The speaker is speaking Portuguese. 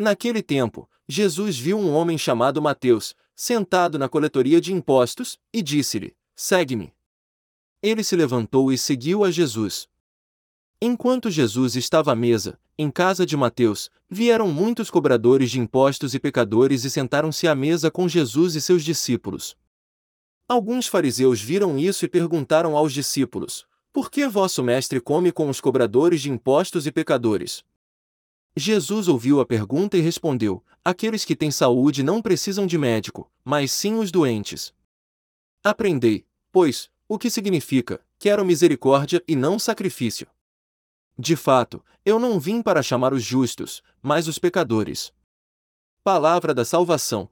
Naquele tempo, Jesus viu um homem chamado Mateus, sentado na coletoria de impostos, e disse-lhe: Segue-me. Ele se levantou e seguiu a Jesus. Enquanto Jesus estava à mesa, em casa de Mateus, vieram muitos cobradores de impostos e pecadores e sentaram-se à mesa com Jesus e seus discípulos. Alguns fariseus viram isso e perguntaram aos discípulos: Por que vosso mestre come com os cobradores de impostos e pecadores? Jesus ouviu a pergunta e respondeu: Aqueles que têm saúde não precisam de médico, mas sim os doentes. Aprendei, pois, o que significa: quero misericórdia e não sacrifício. De fato, eu não vim para chamar os justos, mas os pecadores. Palavra da salvação.